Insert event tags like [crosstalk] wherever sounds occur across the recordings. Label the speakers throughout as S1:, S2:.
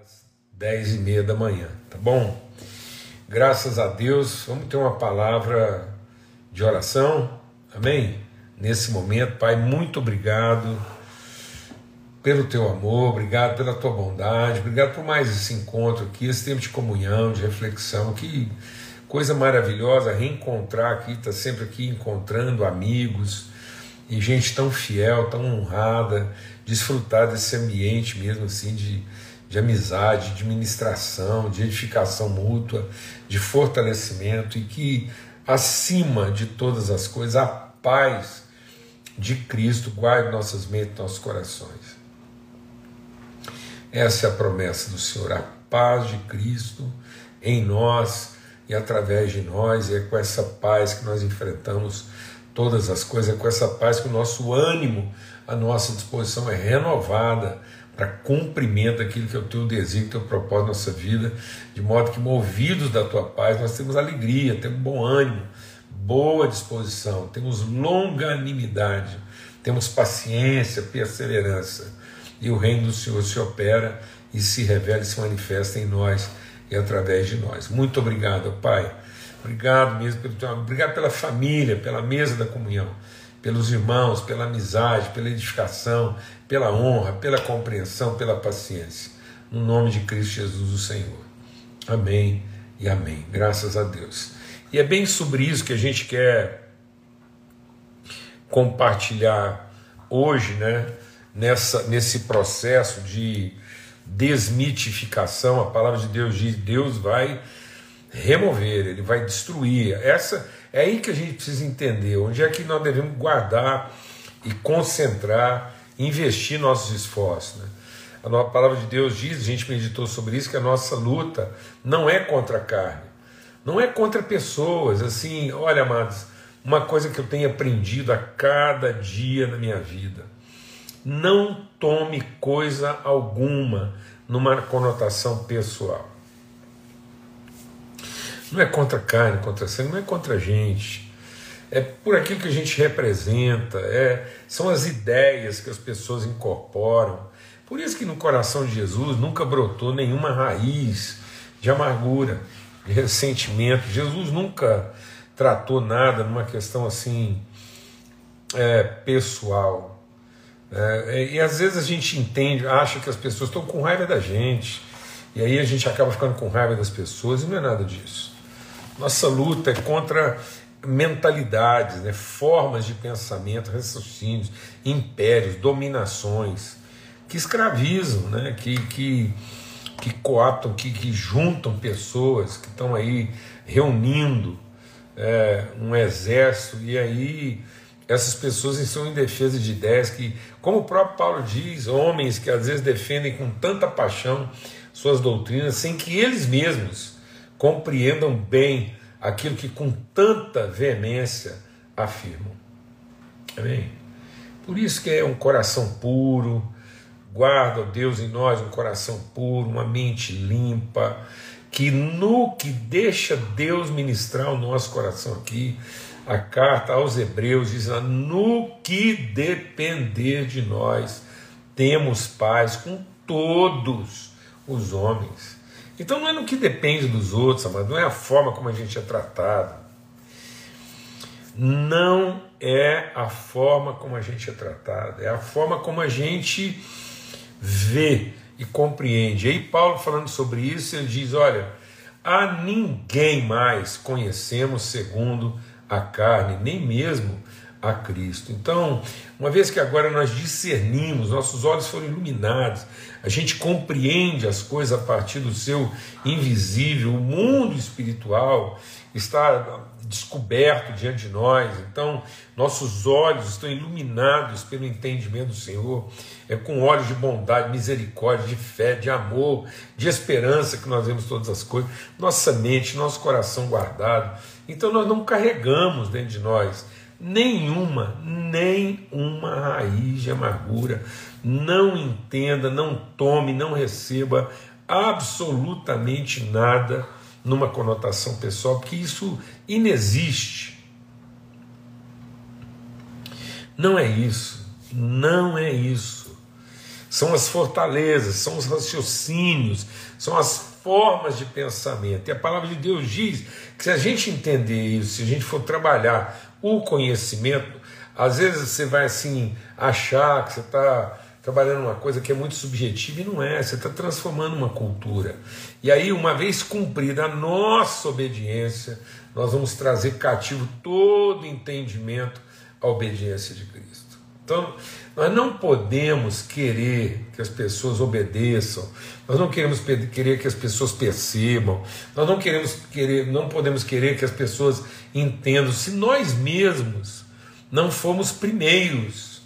S1: às dez e meia da manhã, tá bom? Graças a Deus, vamos ter uma palavra de oração, amém? Nesse momento, Pai, muito obrigado pelo teu amor, obrigado pela tua bondade, obrigado por mais esse encontro aqui, esse tempo de comunhão, de reflexão, que coisa maravilhosa reencontrar aqui, tá sempre aqui encontrando amigos e gente tão fiel, tão honrada, desfrutar desse ambiente mesmo assim de, de amizade, de ministração, de edificação mútua, de fortalecimento e que acima de todas as coisas a paz de Cristo guarde nossas mentes, nossos corações. Essa é a promessa do Senhor, a paz de Cristo em nós e através de nós, e é com essa paz que nós enfrentamos todas as coisas, é com essa paz que o nosso ânimo, a nossa disposição é renovada para cumprimento daquilo que é o teu desejo, o teu propósito na nossa vida, de modo que, movidos da tua paz, nós temos alegria, temos bom ânimo, boa disposição, temos longanimidade, temos paciência, perseverança e o reino do Senhor se opera e se revela e se manifesta em nós e através de nós. Muito obrigado, Pai. Obrigado mesmo pelo teu obrigado pela família, pela mesa da comunhão, pelos irmãos, pela amizade, pela edificação, pela honra, pela compreensão, pela paciência. No nome de Cristo Jesus, o Senhor. Amém e amém. Graças a Deus. E é bem sobre isso que a gente quer compartilhar hoje, né? nessa, nesse processo de desmitificação, a palavra de Deus diz: Deus vai remover, ele vai destruir. Essa é aí que a gente precisa entender onde é que nós devemos guardar e concentrar, investir nossos esforços. Né? A palavra de Deus diz, a gente meditou sobre isso, que a nossa luta não é contra a carne, não é contra pessoas. Assim, olha, amados, uma coisa que eu tenho aprendido a cada dia na minha vida não tome coisa alguma numa conotação pessoal. Não é contra carne, contra sangue, não é contra a gente. É por aquilo que a gente representa, é, são as ideias que as pessoas incorporam. Por isso que no coração de Jesus nunca brotou nenhuma raiz de amargura, de ressentimento. Jesus nunca tratou nada numa questão assim é, pessoal. É, e às vezes a gente entende, acha que as pessoas estão com raiva da gente, e aí a gente acaba ficando com raiva das pessoas, e não é nada disso. Nossa luta é contra mentalidades, né, formas de pensamento, raciocínios, impérios, dominações que escravizam, né, que, que, que coaptam, que, que juntam pessoas que estão aí reunindo é, um exército. E aí essas pessoas estão em defesa de ideias que, como o próprio Paulo diz, homens que às vezes defendem com tanta paixão suas doutrinas, sem que eles mesmos compreendam bem aquilo que com tanta veemência afirmam. Amém? Por isso que é um coração puro, guarda, Deus, em nós um coração puro, uma mente limpa, que no que deixa Deus ministrar o nosso coração aqui, a carta aos Hebreus diz: No que depender de nós, temos paz com todos os homens. Então não é no que depende dos outros, mas não é a forma como a gente é tratado. Não é a forma como a gente é tratado, é a forma como a gente vê e compreende. E aí, Paulo, falando sobre isso, ele diz: Olha, a ninguém mais conhecemos segundo a carne, nem mesmo a Cristo. Então, uma vez que agora nós discernimos, nossos olhos foram iluminados, a gente compreende as coisas a partir do seu invisível, o mundo espiritual está descoberto diante de nós, então nossos olhos estão iluminados pelo entendimento do Senhor, é com olhos de bondade, misericórdia, de fé, de amor, de esperança que nós vemos todas as coisas, nossa mente, nosso coração guardado. Então nós não carregamos dentro de nós nenhuma, nem uma raiz de amargura. Não entenda, não tome, não receba absolutamente nada numa conotação pessoal, porque isso inexiste. Não é isso, não é isso. são as fortalezas, são os raciocínios, são as formas de pensamento. E a palavra de Deus diz que se a gente entender isso, se a gente for trabalhar o conhecimento, às vezes você vai assim achar que você está trabalhando uma coisa que é muito subjetiva e não é, você está transformando uma cultura. E aí, uma vez cumprida a nossa obediência, nós vamos trazer cativo todo entendimento à obediência de Cristo. Então, nós não podemos querer que as pessoas obedeçam, nós não queremos querer que as pessoas percebam, nós não queremos querer, não podemos querer que as pessoas entendam se nós mesmos não fomos primeiros.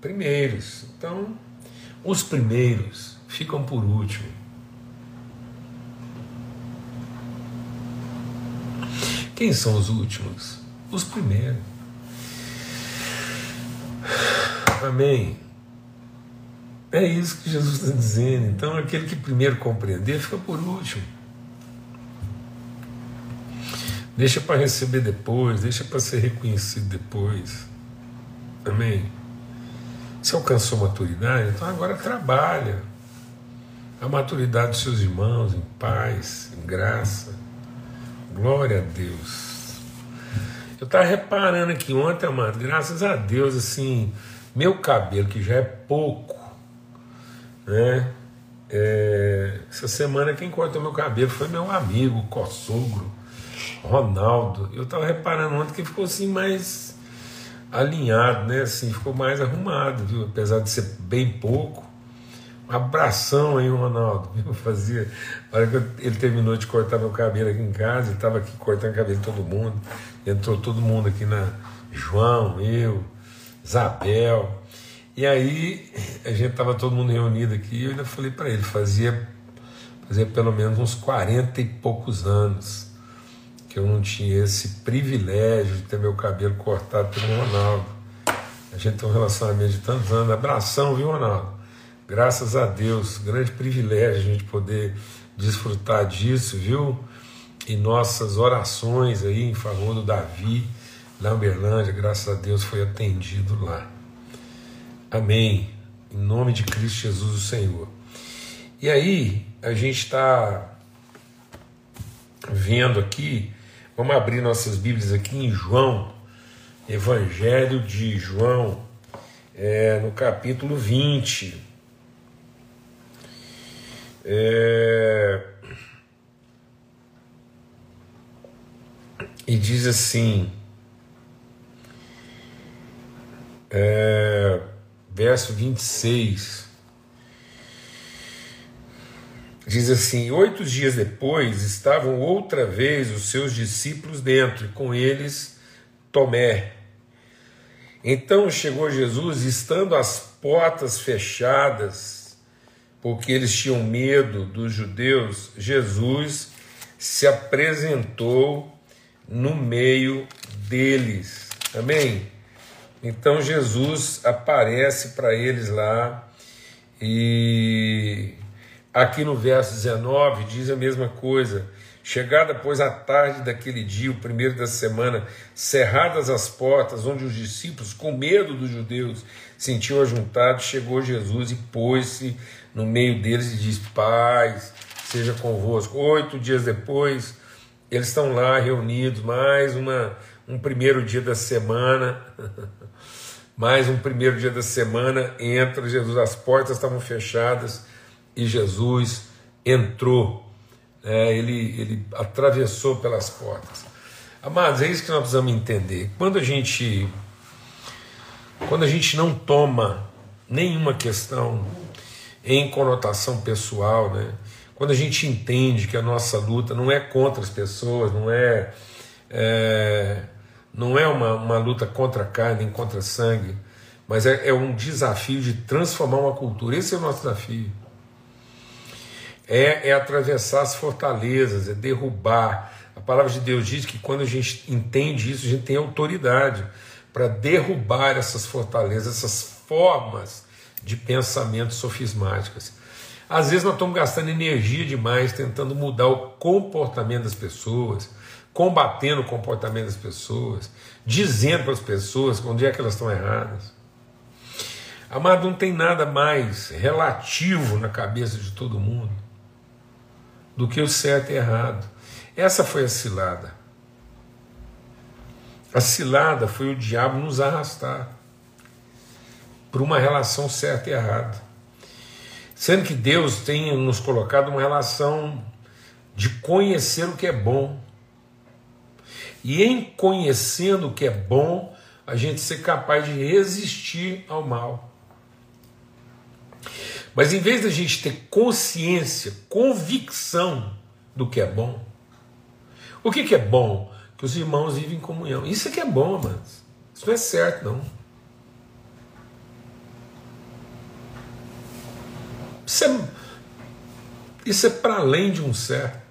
S1: Primeiros. Então, os primeiros ficam por último. Quem são os últimos? Os primeiros. Amém. É isso que Jesus está dizendo. Então, aquele que primeiro compreender fica por último. Deixa para receber depois, deixa para ser reconhecido depois. Amém? Você alcançou maturidade? Então agora trabalha. A maturidade dos seus irmãos em paz, em graça. Glória a Deus. Eu estava reparando aqui ontem, amado, graças a Deus, assim, meu cabelo, que já é pouco, né? É, essa semana quem cortou meu cabelo foi meu amigo, co-sogro, Ronaldo. Eu estava reparando ontem que ficou assim mais alinhado, né? Assim, ficou mais arrumado, viu? Apesar de ser bem pouco. Um abração aí, Ronaldo. [laughs] Eu fazia. A hora que ele terminou de cortar meu cabelo aqui em casa, ele estava aqui cortando cabelo de todo mundo. Entrou todo mundo aqui na. João, eu, Isabel. E aí a gente estava todo mundo reunido aqui e eu ainda falei para ele, fazia, fazia pelo menos uns 40 e poucos anos que eu não tinha esse privilégio de ter meu cabelo cortado pelo Ronaldo. A gente tem um relacionamento de tantos anos. Abração, viu, Ronaldo? Graças a Deus, grande privilégio a gente poder desfrutar disso, viu? E nossas orações aí em favor do Davi, em Uberlândia, graças a Deus foi atendido lá. Amém. Em nome de Cristo Jesus, o Senhor. E aí, a gente está vendo aqui Vamos abrir nossas Bíblias aqui em João, Evangelho de João, é, no capítulo 20. É, e diz assim, é, verso 26. Diz assim: oito dias depois estavam outra vez os seus discípulos dentro, e com eles Tomé. Então chegou Jesus, estando as portas fechadas, porque eles tinham medo dos judeus, Jesus se apresentou no meio deles. Amém? Então Jesus aparece para eles lá e Aqui no verso 19 diz a mesma coisa. Chegada, pois, a tarde daquele dia, o primeiro da semana, cerradas as portas, onde os discípulos, com medo dos judeus, sentiam ajuntados, chegou Jesus e pôs-se no meio deles e disse: Paz, seja convosco. Oito dias depois, eles estão lá reunidos, mais uma, um primeiro dia da semana. [laughs] mais um primeiro dia da semana, entra Jesus, as portas estavam fechadas e Jesus entrou, é, ele, ele atravessou pelas portas. Amados, é isso que nós precisamos entender. Quando a gente, quando a gente não toma nenhuma questão em conotação pessoal, né? quando a gente entende que a nossa luta não é contra as pessoas, não é, é não é uma, uma luta contra a carne, contra sangue, mas é, é um desafio de transformar uma cultura. Esse é o nosso desafio é, é atravessar as fortalezas, é derrubar. A palavra de Deus diz que quando a gente entende isso, a gente tem autoridade para derrubar essas fortalezas, essas formas de pensamento sofismáticas. Às vezes nós estamos gastando energia demais tentando mudar o comportamento das pessoas, combatendo o comportamento das pessoas, dizendo para as pessoas onde é que elas estão erradas. Amado, não tem nada mais relativo na cabeça de todo mundo do que o certo e errado. Essa foi a cilada. A cilada foi o diabo nos arrastar por uma relação certa e errada. Sendo que Deus tem nos colocado uma relação de conhecer o que é bom. E em conhecendo o que é bom, a gente ser capaz de resistir ao mal. Mas em vez da gente ter consciência, convicção do que é bom, o que, que é bom? Que os irmãos vivem em comunhão. Isso é que é bom, mas isso não é certo, não. Isso é, isso é para além de um certo.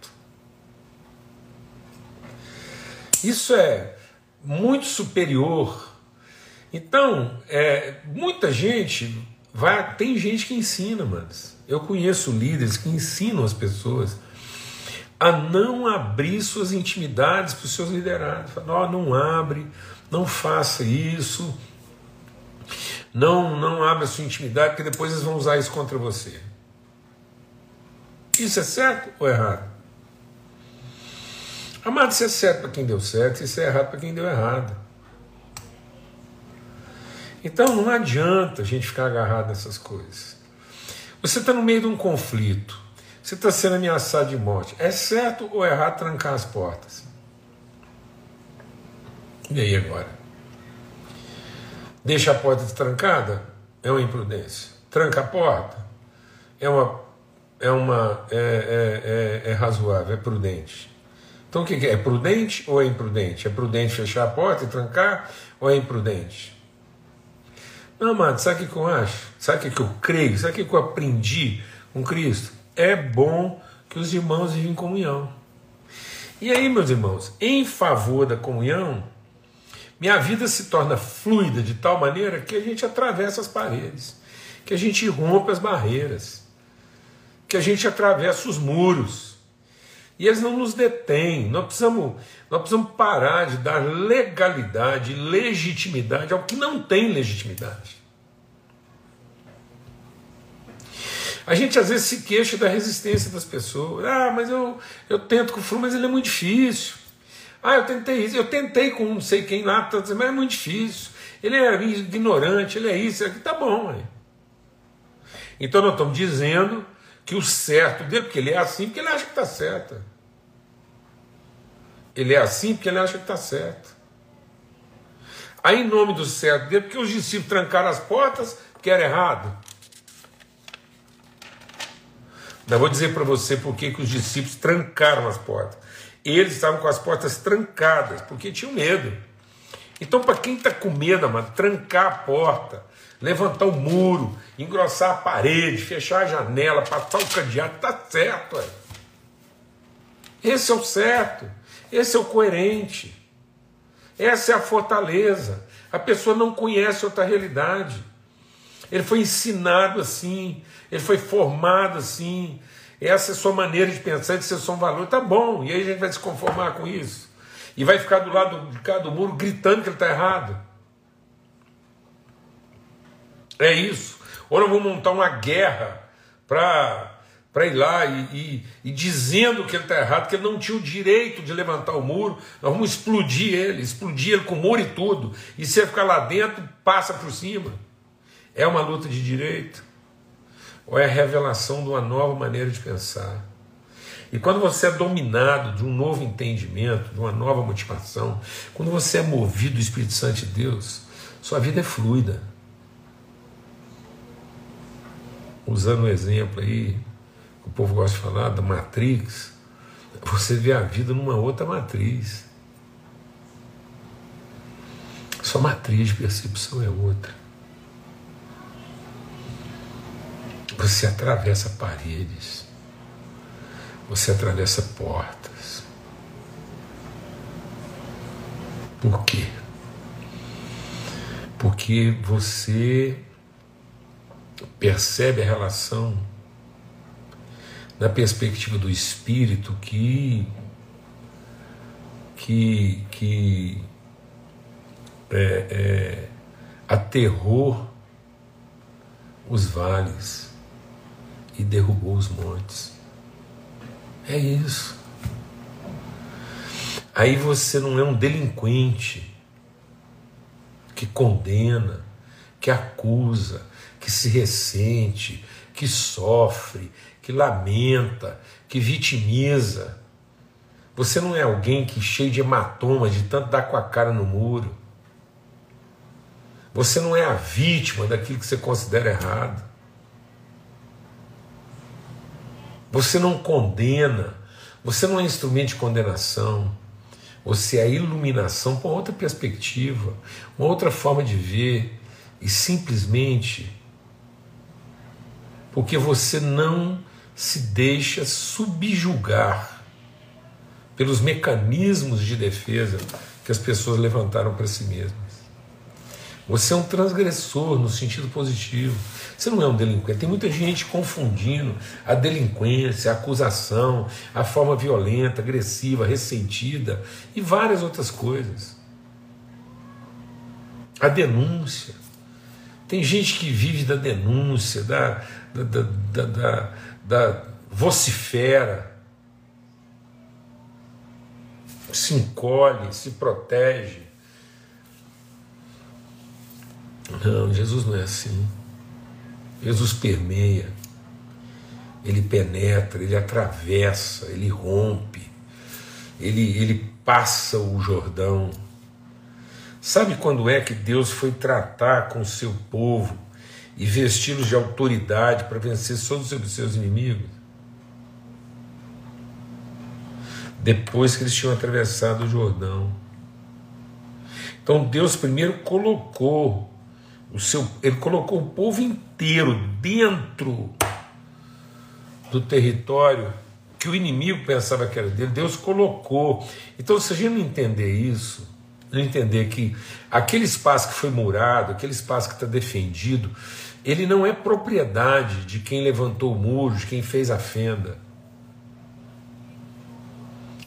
S1: Isso é muito superior. Então, é, muita gente vai. Tem gente que ensina, mas eu conheço líderes que ensinam as pessoas a não abrir suas intimidades para os seus liderados. Fala, oh, não abre, não faça isso, não, não abra sua intimidade, porque depois eles vão usar isso contra você. Isso é certo ou errado? Amado, isso é certo para quem deu certo, isso é errado para quem deu errado. Então não adianta a gente ficar agarrado nessas coisas. Você está no meio de um conflito, você está sendo ameaçado de morte. É certo ou errado trancar as portas? E aí agora? Deixa a porta trancada? É uma imprudência. Tranca a porta? É uma. É, uma, é, é, é, é razoável, é prudente. Então o que é? É prudente ou é imprudente? É prudente fechar a porta e trancar ou é imprudente? Não, amado, sabe o que eu acho? Sabe o que eu creio? Sabe o que eu aprendi com Cristo? É bom que os irmãos vivem em comunhão. E aí, meus irmãos, em favor da comunhão, minha vida se torna fluida de tal maneira que a gente atravessa as paredes, que a gente rompe as barreiras, que a gente atravessa os muros e eles não nos detêm. Nós precisamos, nós precisamos parar de dar legalidade, legitimidade ao que não tem legitimidade. A gente às vezes se queixa da resistência das pessoas. Ah, mas eu, eu tento com o Flu, mas ele é muito difícil. Ah, eu tentei isso, eu tentei com não sei quem lá, mas é muito difícil. Ele é ignorante, ele é isso, aqui tá bom. Então nós estamos dizendo que o certo dele, porque ele é assim, porque ele acha que está certo. Ele é assim porque ele acha que está certo. Aí, em nome do certo dele, porque os discípulos trancaram as portas, que era errado. Eu vou dizer para você por que os discípulos trancaram as portas. Eles estavam com as portas trancadas, porque tinham medo. Então, para quem está com medo, mano, trancar a porta, levantar o muro, engrossar a parede, fechar a janela, passar o cadeado, está certo. Ué. Esse é o certo. Esse é o coerente. Essa é a fortaleza. A pessoa não conhece outra realidade. Ele foi ensinado assim, ele foi formado assim. Essa é a sua maneira de pensar, de ser só um valor. Tá bom, e aí a gente vai se conformar com isso. E vai ficar do lado de cá do muro gritando que ele está errado. É isso. Ou nós vamos montar uma guerra para para ir lá e, e, e, dizendo que ele está errado, que ele não tinha o direito de levantar o muro, nós vamos explodir ele, explodir ele com o muro e tudo, e se ele ficar lá dentro, passa por cima. É uma luta de direito? Ou é a revelação de uma nova maneira de pensar? E quando você é dominado de um novo entendimento, de uma nova motivação, quando você é movido do Espírito Santo de Deus, sua vida é fluida. Usando um exemplo aí, o povo gosta de falar da matrix, você vê a vida numa outra matriz. Sua matriz de percepção é outra. Você atravessa paredes, você atravessa portas. Por quê? Porque você percebe a relação na perspectiva do espírito que que, que é, é, aterror os vales e derrubou os montes. É isso. Aí você não é um delinquente que condena, que acusa, que se ressente, que sofre, que lamenta, que vitimiza. Você não é alguém que cheio de hematomas, de tanto dar com a cara no muro. Você não é a vítima daquilo que você considera errado. Você não condena. Você não é instrumento de condenação. Você é a iluminação para outra perspectiva, uma outra forma de ver. E simplesmente porque você não se deixa subjugar pelos mecanismos de defesa que as pessoas levantaram para si mesmas. Você é um transgressor no sentido positivo. Você não é um delinquente. Tem muita gente confundindo a delinquência, a acusação, a forma violenta, agressiva, ressentida e várias outras coisas. A denúncia. Tem gente que vive da denúncia, da, da, da, da, da, vocifera, se encolhe, se protege. Não, Jesus não é assim. Jesus permeia, ele penetra, ele atravessa, ele rompe, ele, ele passa o Jordão. Sabe quando é que Deus foi tratar com o seu povo e vesti-los de autoridade para vencer todos os seus inimigos? Depois que eles tinham atravessado o Jordão. Então Deus primeiro colocou o seu, ele colocou o povo inteiro dentro do território que o inimigo pensava que era dele. Deus colocou. Então, se a gente não entender isso, entender que aquele espaço que foi murado, aquele espaço que está defendido, ele não é propriedade de quem levantou o muro, de quem fez a fenda.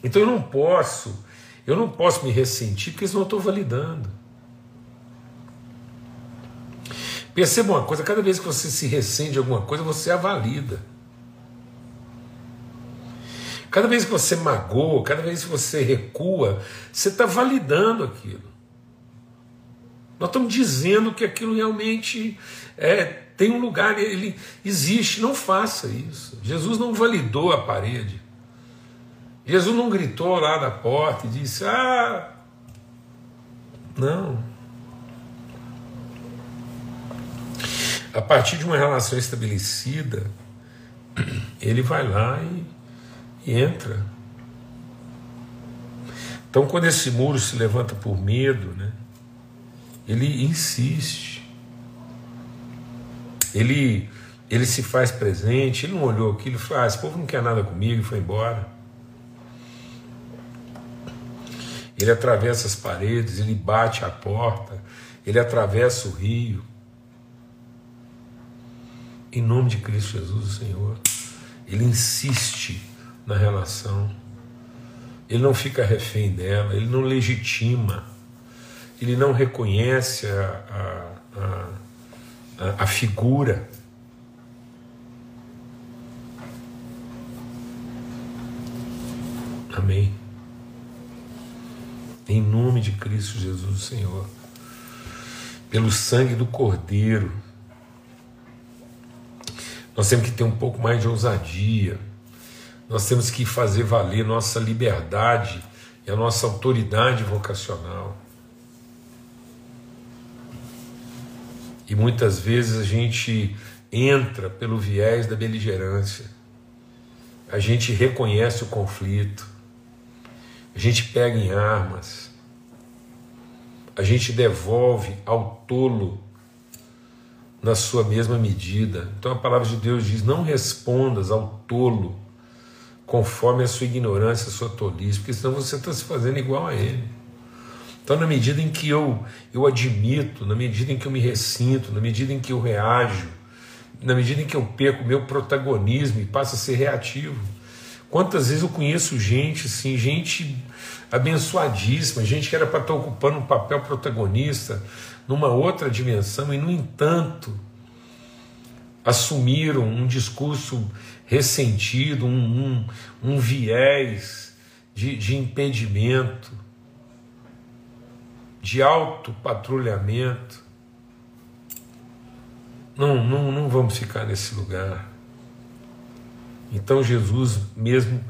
S1: Então eu não posso, eu não posso me ressentir porque senão eu estou validando. Perceba uma coisa: cada vez que você se ressente alguma coisa, você a valida. Cada vez que você magoa, cada vez que você recua, você está validando aquilo. Nós estamos dizendo que aquilo realmente é, tem um lugar, ele existe. Não faça isso. Jesus não validou a parede. Jesus não gritou lá da porta e disse: Ah, não. a partir de uma relação estabelecida, [clears throat] ele vai lá e, e entra. Então, quando esse muro se levanta por medo, né, ele insiste. Ele, ele se faz presente. Ele não olhou aquilo e falou: ah, esse povo não quer nada comigo e foi embora. Ele atravessa as paredes, ele bate a porta, ele atravessa o rio em nome de Cristo Jesus, o Senhor. Ele insiste na relação, ele não fica refém dela, ele não legitima, ele não reconhece a, a, a, a figura. Amém. Em nome de Cristo Jesus, Senhor. Pelo sangue do Cordeiro nós temos que ter um pouco mais de ousadia. Nós temos que fazer valer nossa liberdade e a nossa autoridade vocacional. E muitas vezes a gente entra pelo viés da beligerância. A gente reconhece o conflito. A gente pega em armas. A gente devolve ao tolo na sua mesma medida. Então a palavra de Deus diz: não respondas ao tolo conforme a sua ignorância, a sua tolice, porque senão você está se fazendo igual a ele. Então, na medida em que eu, eu admito, na medida em que eu me ressinto, na medida em que eu reajo, na medida em que eu perco meu protagonismo e passo a ser reativo. Quantas vezes eu conheço gente, assim, gente abençoadíssima, gente que era para estar ocupando um papel protagonista, numa outra dimensão, e no entanto, assumiram um discurso ressentido, um, um, um viés de, de impedimento, de autopatrulhamento. Não, não, não vamos ficar nesse lugar. Então Jesus, mesmo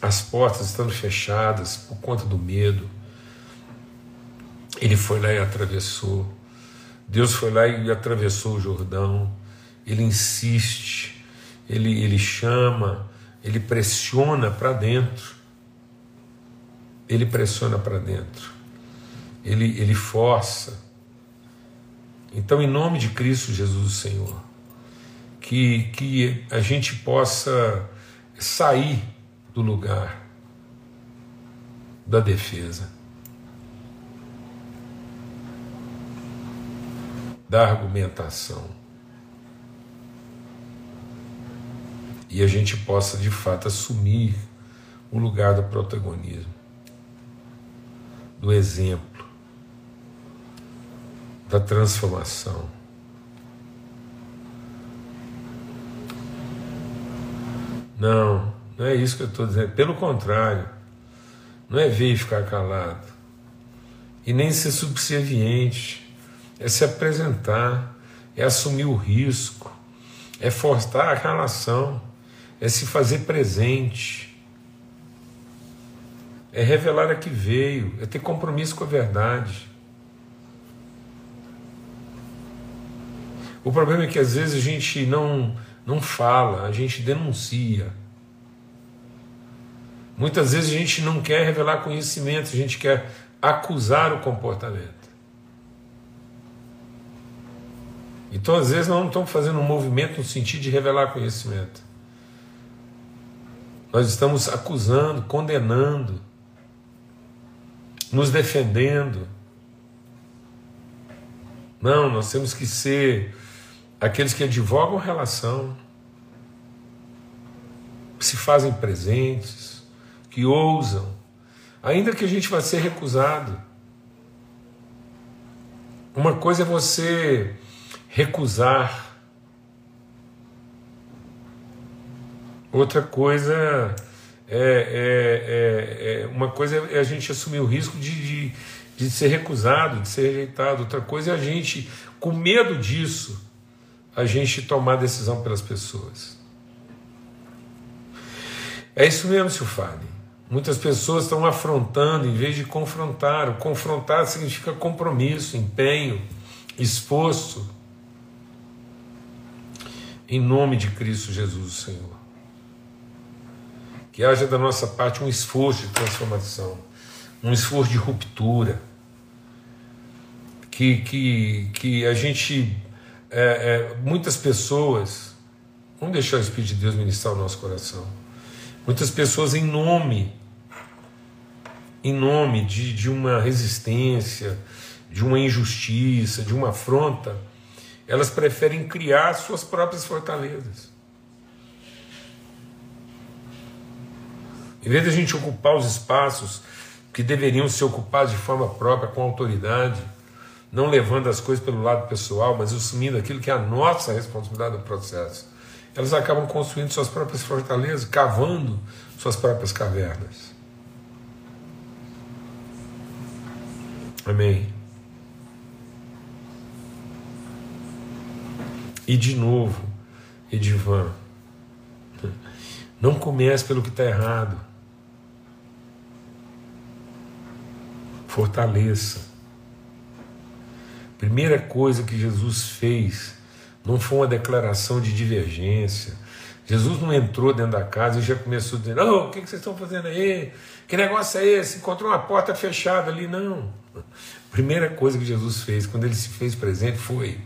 S1: as portas estando fechadas por conta do medo, ele foi lá e atravessou. Deus foi lá e atravessou o Jordão. Ele insiste, ele, ele chama, ele pressiona para dentro. Ele pressiona para dentro. Ele, ele força. Então, em nome de Cristo Jesus, Senhor, que, que a gente possa sair do lugar da defesa da argumentação. E a gente possa de fato assumir o lugar do protagonismo, do exemplo, da transformação. Não, não é isso que eu estou dizendo. Pelo contrário, não é ver e ficar calado, e nem ser subserviente é se apresentar, é assumir o risco, é forçar a relação, é se fazer presente, é revelar a que veio, é ter compromisso com a verdade. O problema é que às vezes a gente não, não fala, a gente denuncia. Muitas vezes a gente não quer revelar conhecimento, a gente quer acusar o comportamento. Então, às vezes, nós não estamos fazendo um movimento no sentido de revelar conhecimento. Nós estamos acusando, condenando, nos defendendo. Não, nós temos que ser aqueles que advogam relação, que se fazem presentes, que ousam, ainda que a gente vá ser recusado. Uma coisa é você recusar. Outra coisa é, é, é, é, uma coisa é a gente assumir o risco de, de, de ser recusado, de ser rejeitado. Outra coisa é a gente, com medo disso, a gente tomar decisão pelas pessoas. É isso mesmo, Silfane. Muitas pessoas estão afrontando em vez de confrontar. O confrontar significa compromisso, empenho, esforço em nome de Cristo Jesus, Senhor. Que haja da nossa parte um esforço de transformação, um esforço de ruptura. Que, que, que a gente, é, é, muitas pessoas, vamos deixar o Espírito de Deus ministrar o nosso coração. Muitas pessoas, em nome, em nome de, de uma resistência, de uma injustiça, de uma afronta, elas preferem criar suas próprias fortalezas. Em vez de a gente ocupar os espaços que deveriam ser ocupados de forma própria, com autoridade, não levando as coisas pelo lado pessoal, mas assumindo aquilo que é a nossa responsabilidade do processo, elas acabam construindo suas próprias fortalezas, cavando suas próprias cavernas. Amém. E de novo, Edivan, não comece pelo que está errado. Fortaleça. Primeira coisa que Jesus fez não foi uma declaração de divergência. Jesus não entrou dentro da casa e já começou dizendo: Oh, o que vocês estão fazendo aí? Que negócio é esse? Encontrou uma porta fechada ali. Não. Primeira coisa que Jesus fez quando ele se fez presente foi: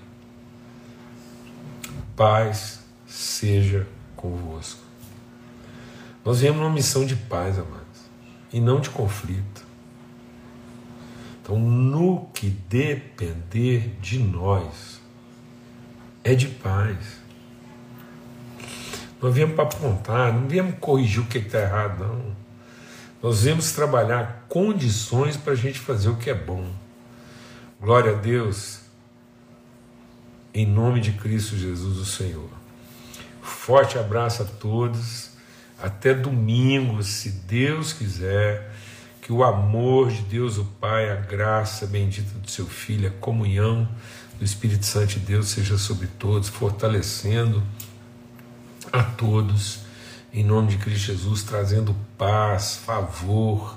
S1: Paz seja convosco. Nós viemos numa missão de paz, amados, e não de conflito. Então, no que depender de nós, é de paz. Nós viemos para apontar, não viemos corrigir o que está errado, não. Nós viemos trabalhar condições para a gente fazer o que é bom. Glória a Deus em nome de Cristo Jesus, o Senhor. Forte abraço a todos. Até domingo, se Deus quiser. Que o amor de Deus, o Pai, a graça bendita do seu Filho, a comunhão do Espírito Santo de Deus seja sobre todos, fortalecendo a todos, em nome de Cristo Jesus, trazendo paz, favor,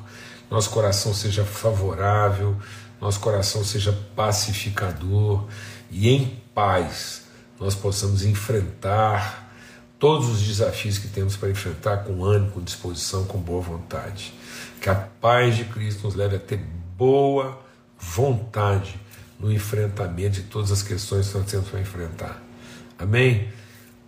S1: nosso coração seja favorável, nosso coração seja pacificador. E em paz nós possamos enfrentar todos os desafios que temos para enfrentar com ânimo, com disposição, com boa vontade. Que a paz de Cristo nos leve a ter boa vontade no enfrentamento de todas as questões que nós temos para enfrentar. Amém?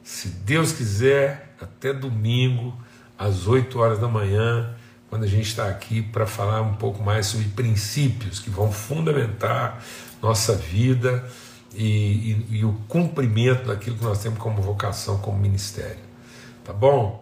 S1: Se Deus quiser, até domingo, às 8 horas da manhã, quando a gente está aqui para falar um pouco mais sobre princípios que vão fundamentar nossa vida e, e, e o cumprimento daquilo que nós temos como vocação, como ministério. Tá bom?